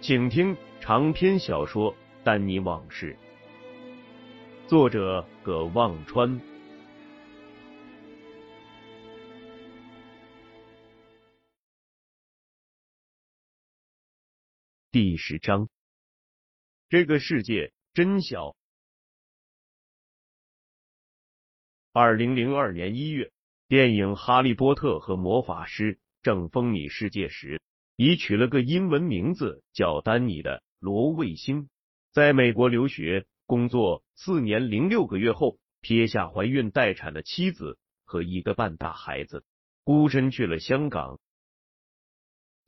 请听长篇小说《丹尼往事》，作者葛望川。第十章，这个世界真小。二零零二年一月。电影《哈利波特和魔法师》正风靡世界时，已取了个英文名字叫丹尼的罗卫星，在美国留学工作四年零六个月后，撇下怀孕待产的妻子和一个半大孩子，孤身去了香港。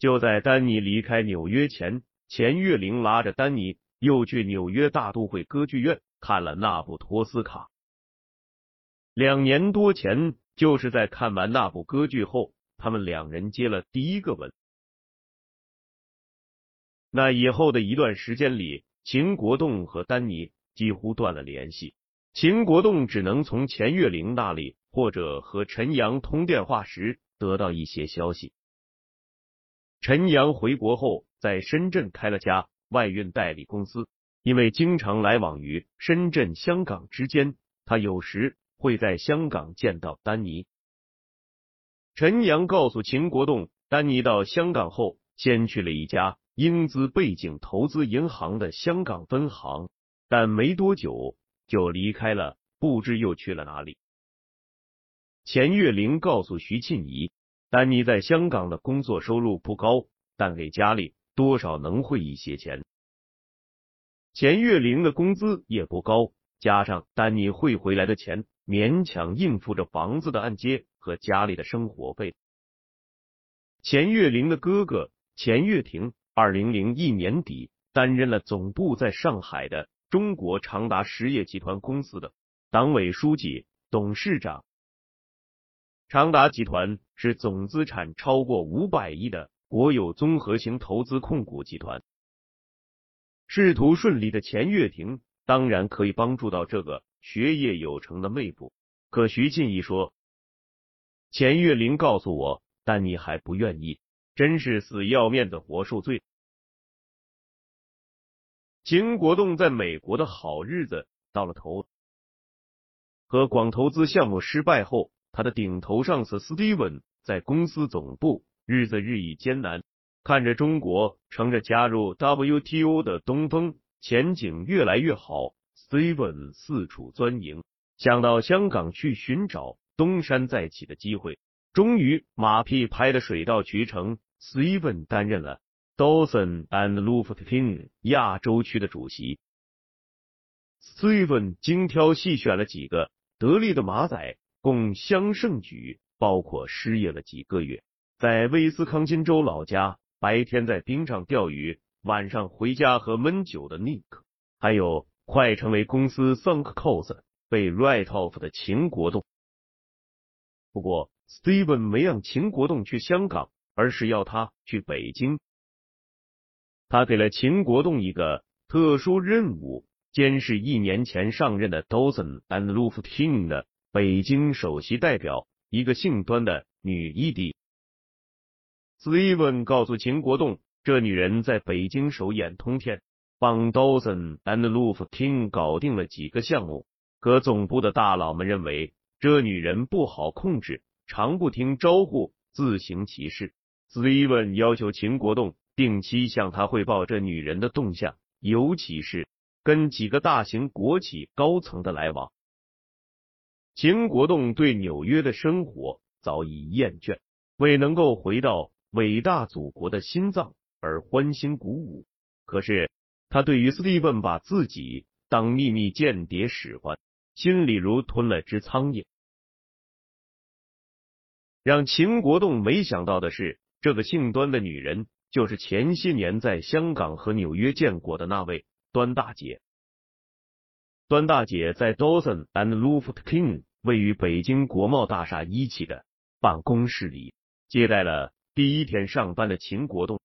就在丹尼离开纽约前，钱月玲拉着丹尼又去纽约大都会歌剧院看了那部《托斯卡》。两年多前。就是在看完那部歌剧后，他们两人接了第一个吻。那以后的一段时间里，秦国栋和丹尼几乎断了联系。秦国栋只能从钱月玲那里或者和陈阳通电话时得到一些消息。陈阳回国后，在深圳开了家外运代理公司，因为经常来往于深圳、香港之间，他有时。会在香港见到丹尼。陈阳告诉秦国栋，丹尼到香港后，先去了一家英资背景投资银行的香港分行，但没多久就离开了，不知又去了哪里。钱月玲告诉徐庆怡，丹尼在香港的工作收入不高，但给家里多少能汇一些钱。钱月玲的工资也不高，加上丹尼汇回来的钱。勉强应付着房子的按揭和家里的生活费。钱月玲的哥哥钱月亭，二零零一年底担任了总部在上海的中国长达实业集团公司的党委书记、董事长。长达集团是总资产超过五百亿的国有综合型投资控股集团。仕途顺利的钱月亭，当然可以帮助到这个。学业有成的妹夫，可徐庆义说：“钱月玲告诉我，但你还不愿意，真是死要面子活受罪。”秦国栋在美国的好日子到了头，和广投资项目失败后，他的顶头上司 Steven 在公司总部日子日益艰难，看着中国乘着加入 WTO 的东风，前景越来越好。Steven 四处钻营，想到香港去寻找东山再起的机会，终于马屁拍的水到渠成。Steven 担任了 Dawson and Lufkin 亚洲区的主席。Steven 精挑细选了几个得力的马仔，共襄盛举，包括失业了几个月，在威斯康辛州老家白天在冰上钓鱼，晚上回家喝闷酒的 Nick，还有。快成为公司 sunk cos 被 write off 的秦国栋。不过，Steven 没让秦国栋去香港，而是要他去北京。他给了秦国栋一个特殊任务，监视一年前上任的 Dozen and Lufkin 的北京首席代表，一个姓端的女 ED。Steven 告诉秦国栋，这女人在北京手眼通天。帮 Dozen and Lufkin 搞定了几个项目，可总部的大佬们认为这女人不好控制，常不听招呼，自行其事。斯蒂文要求秦国栋定期向他汇报这女人的动向，尤其是跟几个大型国企高层的来往。秦国栋对纽约的生活早已厌倦，为能够回到伟大祖国的心脏而欢欣鼓舞。可是他对于斯蒂芬把自己当秘密间谍使唤，心里如吞了只苍蝇。让秦国栋没想到的是，这个姓端的女人就是前些年在香港和纽约见过的那位端大姐。端大姐在 Dawson and Luftkin 位于北京国贸大厦一期的办公室里接待了第一天上班的秦国栋。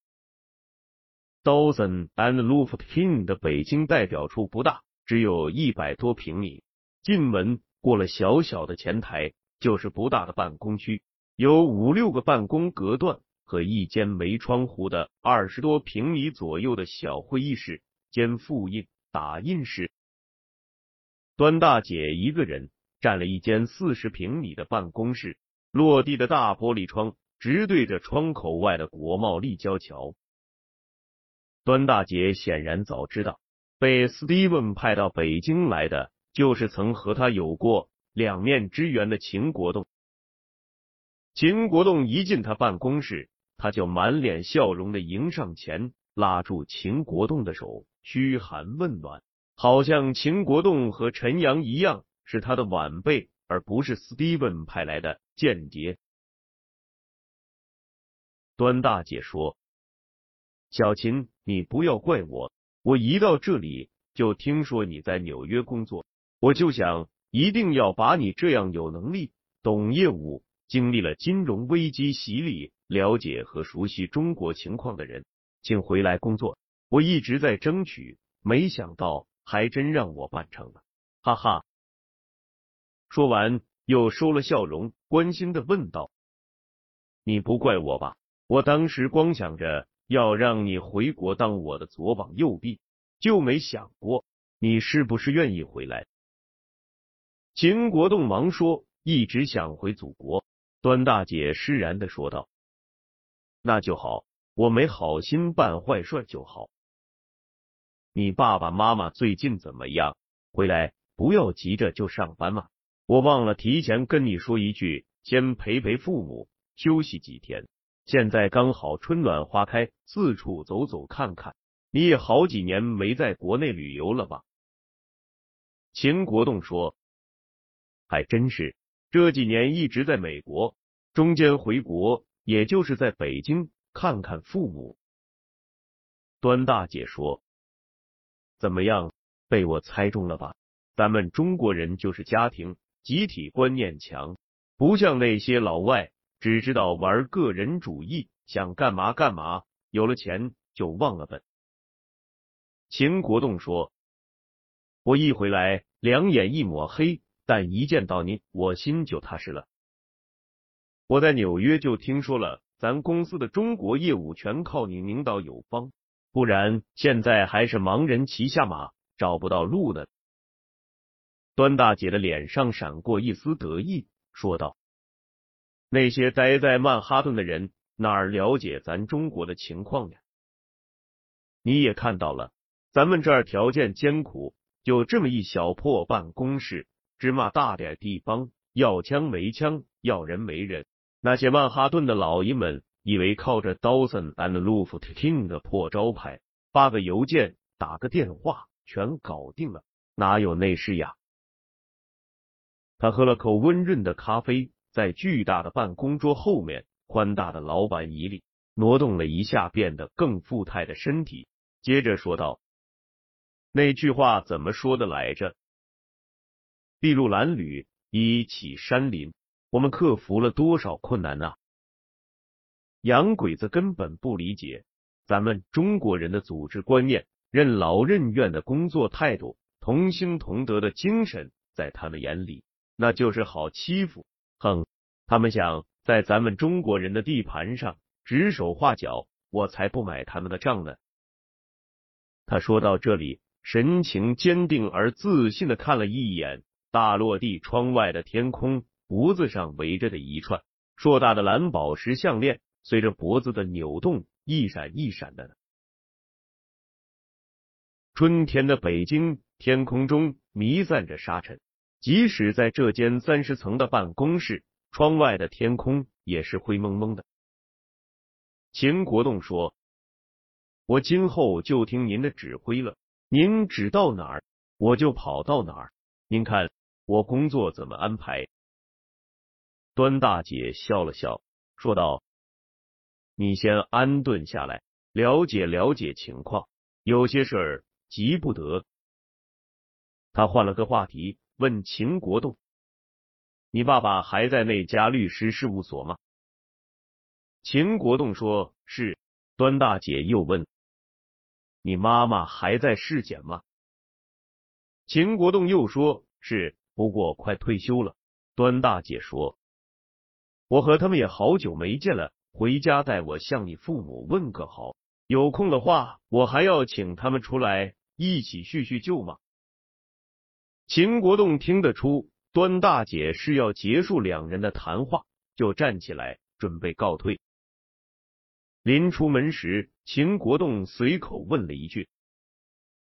Dawson and Luftkin 的北京代表处不大，只有一百多平米。进门过了小小的前台，就是不大的办公区。有五六个办公隔断和一间没窗户的二十多平米左右的小会议室兼复印打印室。端大姐一个人占了一间四十平米的办公室，落地的大玻璃窗直对着窗口外的国贸立交桥。端大姐显然早知道，被斯蒂文派到北京来的就是曾和他有过两面之缘的秦国栋。秦国栋一进他办公室，他就满脸笑容的迎上前，拉住秦国栋的手，嘘寒问暖，好像秦国栋和陈阳一样是他的晚辈，而不是斯蒂文派来的间谍。端大姐说：“小秦，你不要怪我，我一到这里就听说你在纽约工作，我就想一定要把你这样有能力、懂业务。”经历了金融危机洗礼、了解和熟悉中国情况的人，请回来工作。我一直在争取，没想到还真让我办成了，哈哈。说完，又收了笑容，关心的问道：“你不怪我吧？我当时光想着要让你回国当我的左膀右臂，就没想过你是不是愿意回来。”秦国栋忙说：“一直想回祖国。”端大姐释然的说道：“那就好，我没好心办坏事就好。你爸爸妈妈最近怎么样？回来不要急着就上班嘛。我忘了提前跟你说一句，先陪陪父母，休息几天。现在刚好春暖花开，四处走走看看。你也好几年没在国内旅游了吧？”秦国栋说：“还真是。”这几年一直在美国，中间回国，也就是在北京看看父母。端大姐说：“怎么样，被我猜中了吧？咱们中国人就是家庭集体观念强，不像那些老外只知道玩个人主义，想干嘛干嘛，有了钱就忘了本。”秦国栋说：“我一回来，两眼一抹黑。”但一见到您，我心就踏实了。我在纽约就听说了，咱公司的中国业务全靠你领导有方，不然现在还是盲人骑下马，找不到路呢。端大姐的脸上闪过一丝得意，说道：“那些待在曼哈顿的人哪儿了解咱中国的情况呀？你也看到了，咱们这儿条件艰苦，就这么一小破办公室。”芝麻大点地方，要枪没枪，要人没人。那些曼哈顿的老爷们以为靠着 Dawson and Lufkin 的破招牌，发个邮件、打个电话，全搞定了，哪有那事呀？他喝了口温润的咖啡，在巨大的办公桌后面宽大的老板椅里挪动了一下，变得更富态的身体，接着说道：“那句话怎么说的来着？”筚路蓝缕，一起山林，我们克服了多少困难啊！洋鬼子根本不理解咱们中国人的组织观念，任劳任怨的工作态度，同心同德的精神，在他们眼里那就是好欺负。哼，他们想在咱们中国人的地盘上指手画脚，我才不买他们的账呢。他说到这里，神情坚定而自信的看了一眼。大落地窗外的天空，脖子上围着的一串硕大的蓝宝石项链，随着脖子的扭动一闪一闪的。春天的北京天空中弥散着沙尘，即使在这间三十层的办公室，窗外的天空也是灰蒙蒙的。秦国栋说：“我今后就听您的指挥了，您指到哪儿，我就跑到哪儿。您看我工作怎么安排？”端大姐笑了笑，说道：“你先安顿下来，了解了解情况，有些事儿急不得。”他换了个话题，问秦国栋：“你爸爸还在那家律师事务所吗？”秦国栋说：“是。”端大姐又问：“你妈妈还在市检吗？”秦国栋又说：“是，不过快退休了。”端大姐说：“我和他们也好久没见了，回家带我向你父母问个好。有空的话，我还要请他们出来一起叙叙旧嘛。”秦国栋听得出端大姐是要结束两人的谈话，就站起来准备告退。临出门时，秦国栋随口问了一句：“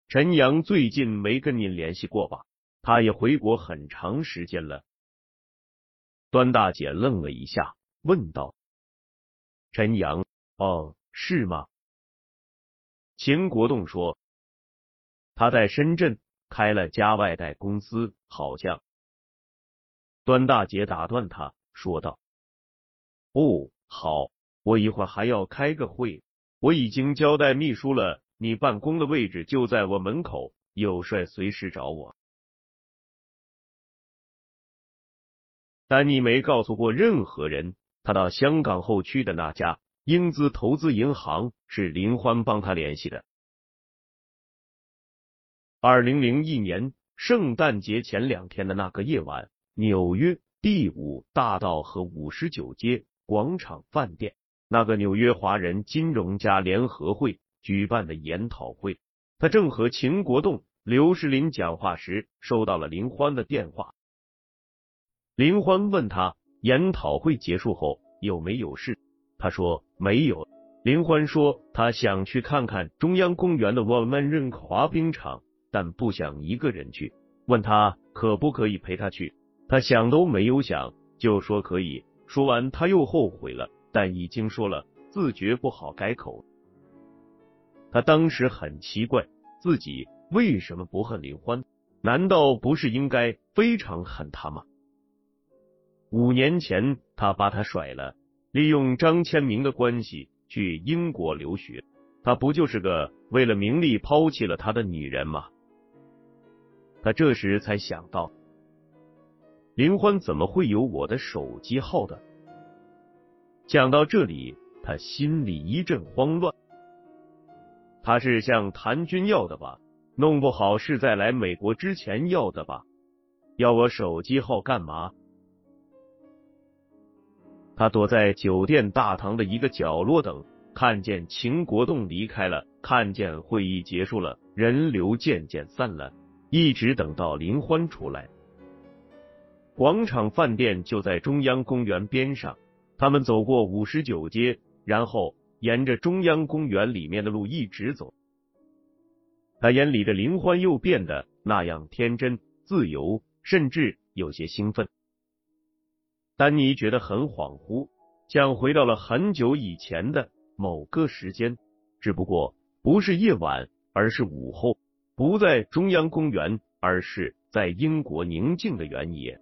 陈阳最近没跟您联系过吧？他也回国很长时间了。”端大姐愣了一下，问道：“陈阳？哦，是吗？”秦国栋说：“他在深圳开了家外贷公司，好像。”端大姐打断他，说道：“哦，好。”我一会儿还要开个会，我已经交代秘书了，你办公的位置就在我门口，有事随时找我。丹尼没告诉过任何人，他到香港后去的那家英资投资银行是林欢帮他联系的。二零零一年圣诞节前两天的那个夜晚，纽约第五大道和五十九街广场饭店。那个纽约华人金融家联合会举办的研讨会，他正和秦国栋、刘世林讲话时，收到了林欢的电话。林欢问他研讨会结束后有没有事，他说没有。林欢说他想去看看中央公园的沃曼任滑冰场，但不想一个人去，问他可不可以陪他去。他想都没有想就说可以。说完他又后悔了。但已经说了，自觉不好改口。他当时很奇怪，自己为什么不恨林欢？难道不是应该非常恨他吗？五年前他把他甩了，利用张千明的关系去英国留学，他不就是个为了名利抛弃了他的女人吗？他这时才想到，林欢怎么会有我的手机号的？讲到这里，他心里一阵慌乱。他是向谭军要的吧？弄不好是在来美国之前要的吧？要我手机号干嘛？他躲在酒店大堂的一个角落等，看见秦国栋离开了，看见会议结束了，人流渐渐散了，一直等到林欢出来。广场饭店就在中央公园边上。他们走过五十九街，然后沿着中央公园里面的路一直走。他眼里的林欢又变得那样天真、自由，甚至有些兴奋。丹尼觉得很恍惚，像回到了很久以前的某个时间，只不过不是夜晚，而是午后，不在中央公园，而是在英国宁静的原野。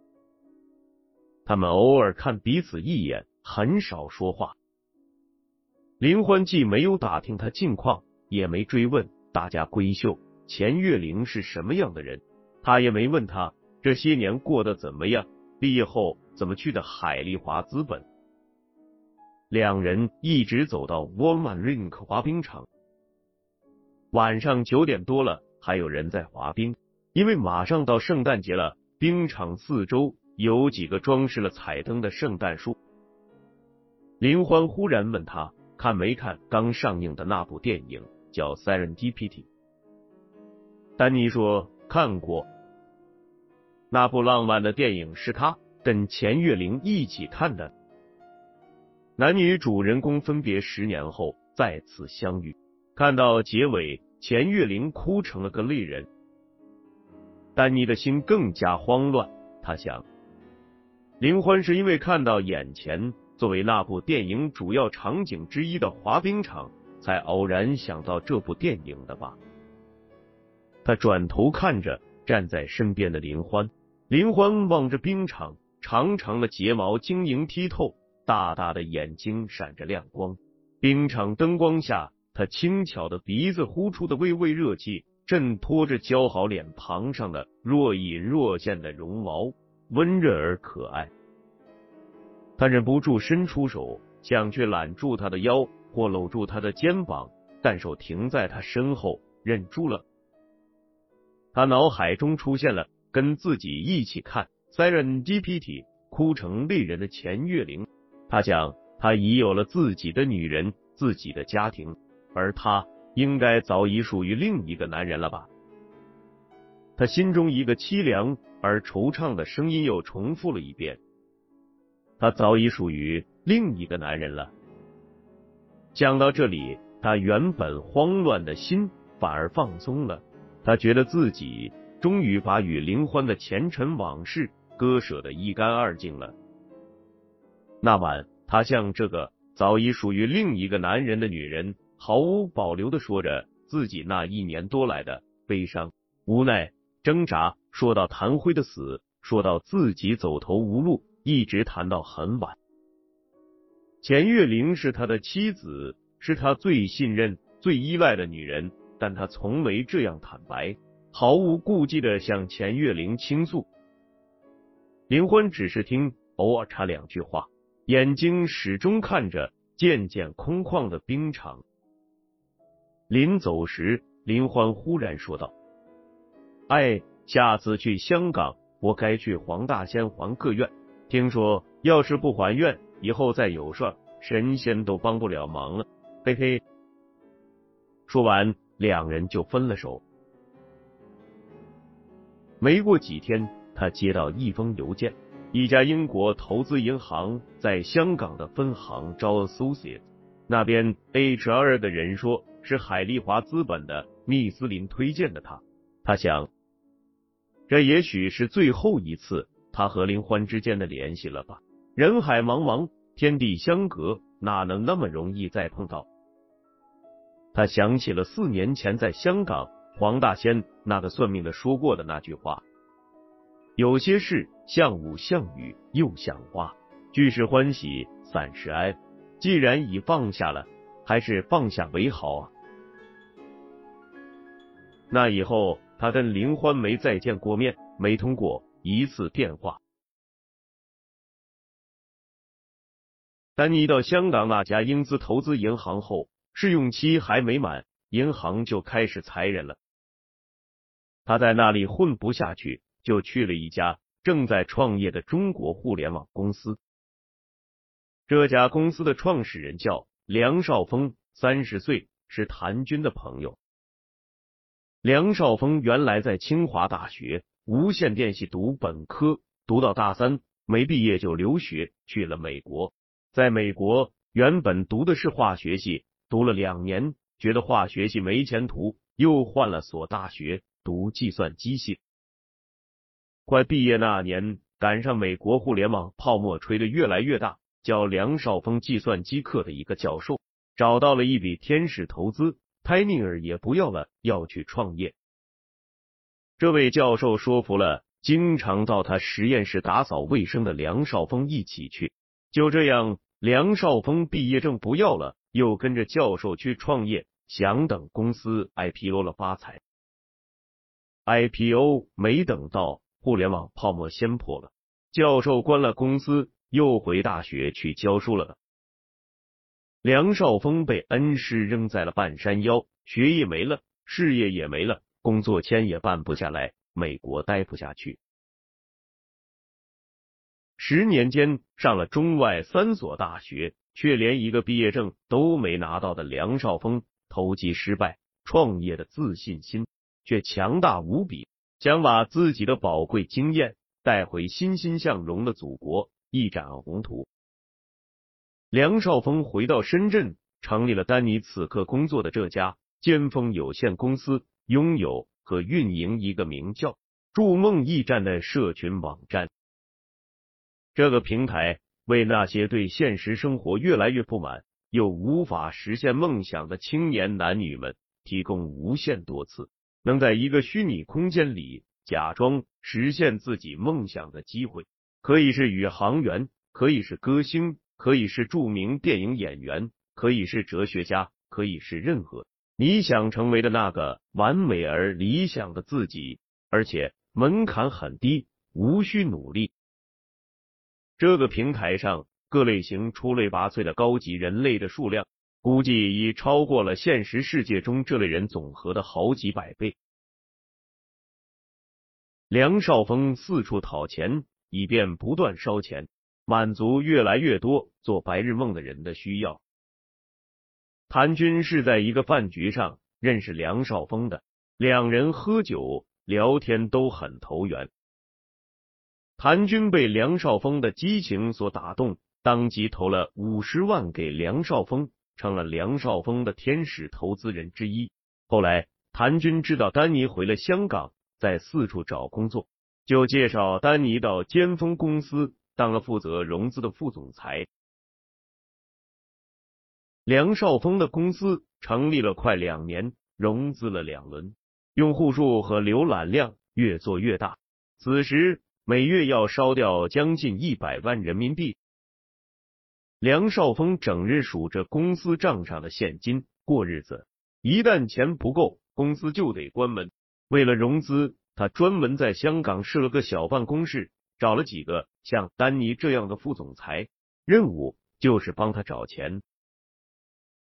他们偶尔看彼此一眼。很少说话，林欢既没有打听他近况，也没追问大家闺秀钱月玲是什么样的人，他也没问他这些年过得怎么样，毕业后怎么去的海利华资本。两人一直走到沃曼 rink 滑冰场，晚上九点多了，还有人在滑冰，因为马上到圣诞节了，冰场四周有几个装饰了彩灯的圣诞树。林欢忽然问他看没看刚上映的那部电影，叫《Serendipity》。丹尼说看过。那部浪漫的电影是他跟钱月玲一起看的。男女主人公分别十年后再次相遇，看到结尾，钱月玲哭成了个泪人。丹尼的心更加慌乱，他想，林欢是因为看到眼前作为那部电影主要场景之一的滑冰场，才偶然想到这部电影的吧？他转头看着站在身边的林欢，林欢望着冰场，长长的睫毛晶莹剔透，大大的眼睛闪着亮光。冰场灯光下，他轻巧的鼻子呼出的微微热气。衬托着姣好脸庞上的若隐若现的绒毛，温润而可爱。他忍不住伸出手，想去揽住她的腰或搂住她的肩膀，但手停在她身后，忍住了。他脑海中出现了跟自己一起看《Siren GPT》哭成泪人的钱月玲。他想，他已有了自己的女人，自己的家庭，而他。应该早已属于另一个男人了吧？他心中一个凄凉而惆怅的声音又重复了一遍：“他早已属于另一个男人了。”讲到这里，他原本慌乱的心反而放松了。他觉得自己终于把与林欢的前尘往事割舍的一干二净了。那晚，他向这个早已属于另一个男人的女人。毫无保留的说着自己那一年多来的悲伤、无奈、挣扎，说到谭辉的死，说到自己走投无路，一直谈到很晚。钱月玲是他的妻子，是他最信任、最依赖的女人，但他从没这样坦白，毫无顾忌的向钱月玲倾诉。林欢只是听，偶尔插两句话，眼睛始终看着渐渐空旷的冰场。临走时，林欢忽然说道：“哎，下次去香港，我该去黄大仙还个愿。听说要是不还愿，以后再有事，神仙都帮不了忙了。”嘿嘿。说完，两人就分了手。没过几天，他接到一封邮件，一家英国投资银行在香港的分行招 associate，那边 HR 的人说。是海利华资本的密斯林推荐的他，他想，这也许是最后一次他和林欢之间的联系了吧。人海茫茫，天地相隔，哪能那么容易再碰到？他想起了四年前在香港黄大仙那个算命的说过的那句话：有些事像雾像雨又像花，聚是欢喜，散是哀。既然已放下了，还是放下为好啊。那以后，他跟林欢没再见过面，没通过一次电话。丹尼到香港那家英资投资银行后，试用期还没满，银行就开始裁人了。他在那里混不下去，就去了一家正在创业的中国互联网公司。这家公司的创始人叫梁少峰，三十岁，是谭军的朋友。梁少峰原来在清华大学无线电系读本科，读到大三没毕业就留学去了美国。在美国原本读的是化学系，读了两年觉得化学系没前途，又换了所大学读计算机系。快毕业那年，赶上美国互联网泡沫吹得越来越大，教梁少峰计算机课的一个教授找到了一笔天使投资。泰尼尔也不要了，要去创业。这位教授说服了经常到他实验室打扫卫生的梁少峰一起去。就这样，梁少峰毕业证不要了，又跟着教授去创业，想等公司 IPO 了发财。IPO 没等到，互联网泡沫先破了，教授关了公司，又回大学去教书了。梁少峰被恩师扔在了半山腰，学业没了，事业也没了，工作签也办不下来，美国待不下去。十年间上了中外三所大学，却连一个毕业证都没拿到的梁少峰，投机失败，创业的自信心却强大无比，想把自己的宝贵经验带回欣欣向荣的祖国，一展宏图。梁少峰回到深圳，成立了丹尼此刻工作的这家尖峰有限公司，拥有和运营一个名叫“筑梦驿站”的社群网站。这个平台为那些对现实生活越来越不满又无法实现梦想的青年男女们提供无限多次能在一个虚拟空间里假装实现自己梦想的机会。可以是宇航员，可以是歌星，可以是著名电影演员，可以是哲学家，可以是任何你想成为的那个完美而理想的自己，而且门槛很低，无需努力。这个平台上各类型出类拔萃的高级人类的数量，估计已超过了现实世界中这类人总和的好几百倍。梁少峰四处讨钱，以便不断烧钱，满足越来越多做白日梦的人的需要。谭军是在一个饭局上认识梁少峰的，两人喝酒聊天都很投缘。谭军被梁少峰的激情所打动，当即投了五十万给梁少峰，成了梁少峰的天使投资人之一。后来，谭军知道丹尼回了香港，在四处找工作，就介绍丹尼到尖峰公司当了负责融资的副总裁。梁少峰的公司成立了快两年，融资了两轮，用户数和浏览量越做越大。此时。每月要烧掉将近一百万人民币。梁少峰整日数着公司账上的现金过日子，一旦钱不够，公司就得关门。为了融资，他专门在香港设了个小办公室，找了几个像丹尼这样的副总裁，任务就是帮他找钱。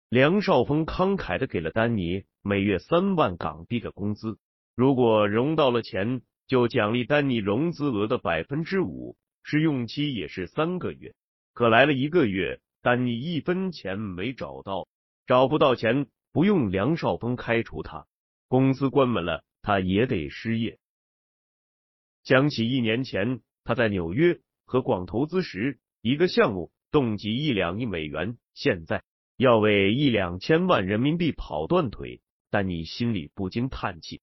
梁少峰慷慨的给了丹尼每月三万港币的工资，如果融到了钱。就奖励丹尼融资额的百分之五，试用期也是三个月。可来了一个月，丹尼一分钱没找到，找不到钱，不用梁少峰开除他，公司关门了，他也得失业。想起一年前他在纽约和广投资时，一个项目动机一两亿美元，现在要为一两千万人民币跑断腿，丹尼心里不禁叹气。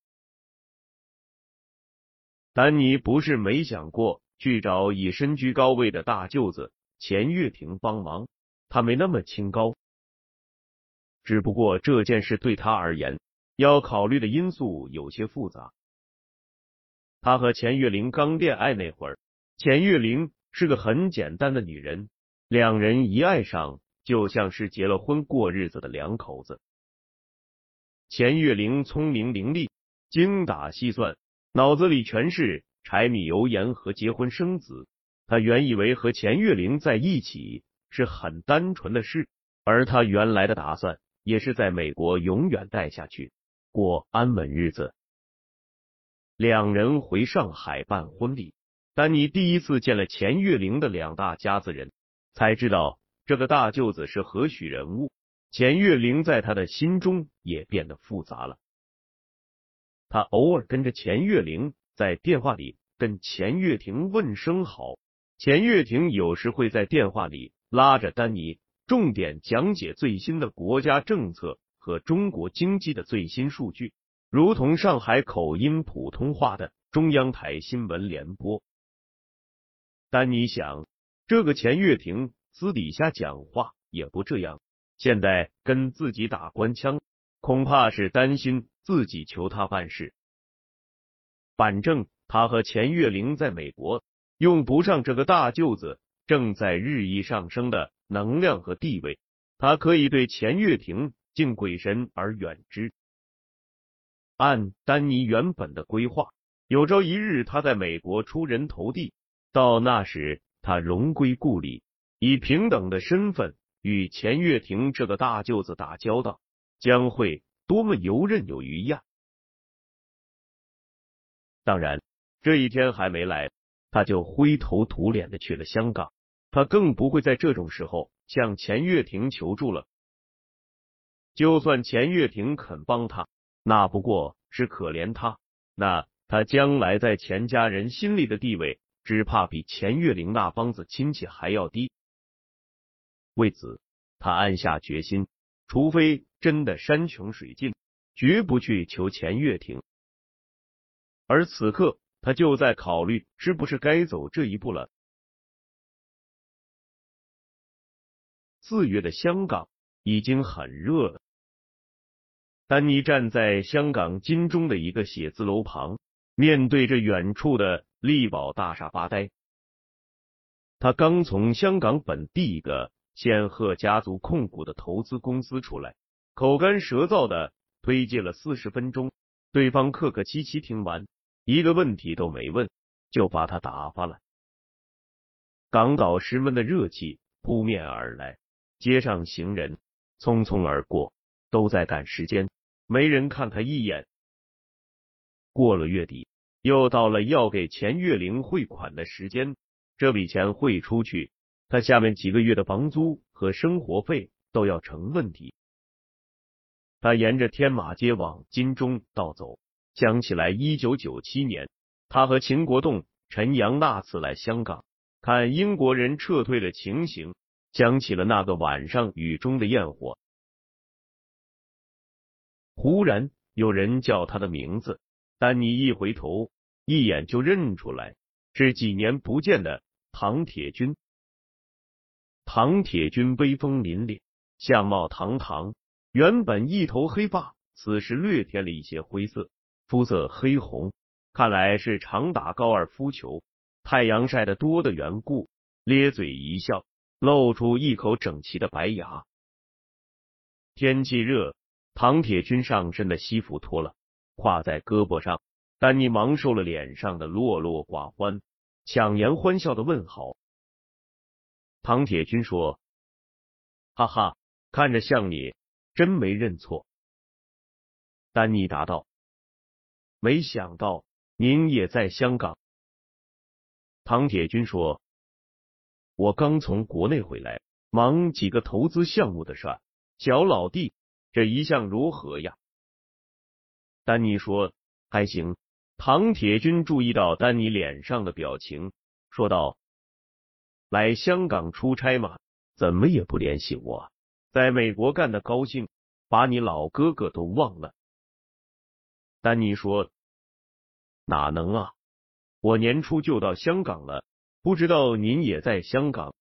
丹尼不是没想过去找已身居高位的大舅子钱月亭帮忙，他没那么清高。只不过这件事对他而言，要考虑的因素有些复杂。他和钱月玲刚恋爱那会儿，钱月玲是个很简单的女人，两人一爱上，就像是结了婚过日子的两口子。钱月玲聪明伶俐，精打细算。脑子里全是柴米油盐和结婚生子，他原以为和钱月玲在一起是很单纯的事，而他原来的打算也是在美国永远待下去，过安稳日子。两人回上海办婚礼，丹尼第一次见了钱月玲的两大家子人，才知道这个大舅子是何许人物。钱月玲在他的心中也变得复杂了。他偶尔跟着钱月玲在电话里跟钱月婷问声好，钱月婷有时会在电话里拉着丹尼，重点讲解最新的国家政策和中国经济的最新数据，如同上海口音普通话的中央台新闻联播。丹尼想，这个钱月婷私底下讲话也不这样，现在跟自己打官腔，恐怕是担心。自己求他办事，反正他和钱月玲在美国用不上这个大舅子正在日益上升的能量和地位，他可以对钱月婷敬鬼神而远之。按丹尼原本的规划，有朝一日他在美国出人头地，到那时他荣归故里，以平等的身份与钱月婷这个大舅子打交道，将会。多么游刃有余呀！当然，这一天还没来，他就灰头土脸的去了香港。他更不会在这种时候向钱月亭求助了。就算钱月亭肯帮他，那不过是可怜他。那他将来在钱家人心里的地位，只怕比钱月玲那帮子亲戚还要低。为此，他暗下决心，除非真的山穷水尽，绝不去求钱月亭。而此刻，他就在考虑是不是该走这一步了。四月的香港已经很热了。丹尼站在香港金钟的一个写字楼旁，面对着远处的力宝大厦发呆。他刚从香港本地一个仙鹤家族控股的投资公司出来，口干舌燥的推介了四十分钟，对方客客气气听完，一个问题都没问，就把他打发了。港岛十分的热气扑面而来，街上行人匆匆而过，都在赶时间。没人看他一眼。过了月底，又到了要给钱月玲汇款的时间。这笔钱汇出去，他下面几个月的房租和生活费都要成问题。他沿着天马街往金钟道走，讲起来一九九七年，他和秦国栋、陈阳那次来香港看英国人撤退的情形，想起了那个晚上雨中的焰火。忽然有人叫他的名字，丹尼一回头，一眼就认出来，是几年不见的唐铁军。唐铁军威风凛凛，相貌堂堂，原本一头黑发，此时略添了一些灰色，肤色黑红，看来是常打高尔夫球，太阳晒得多的缘故，咧嘴一笑，露出一口整齐的白牙。天气热。唐铁军上身的西服脱了，挎在胳膊上。丹尼忙收了脸上的落落寡欢，强颜欢笑的问好。唐铁军说：“哈哈，看着像你，真没认错。”丹尼答道：“没想到您也在香港。”唐铁军说：“我刚从国内回来，忙几个投资项目的事。小老弟。”这一向如何呀？丹尼说：“还行。”唐铁军注意到丹尼脸上的表情，说道：“来香港出差吗，怎么也不联系我？在美国干的高兴，把你老哥哥都忘了。”丹尼说：“哪能啊？我年初就到香港了，不知道您也在香港。”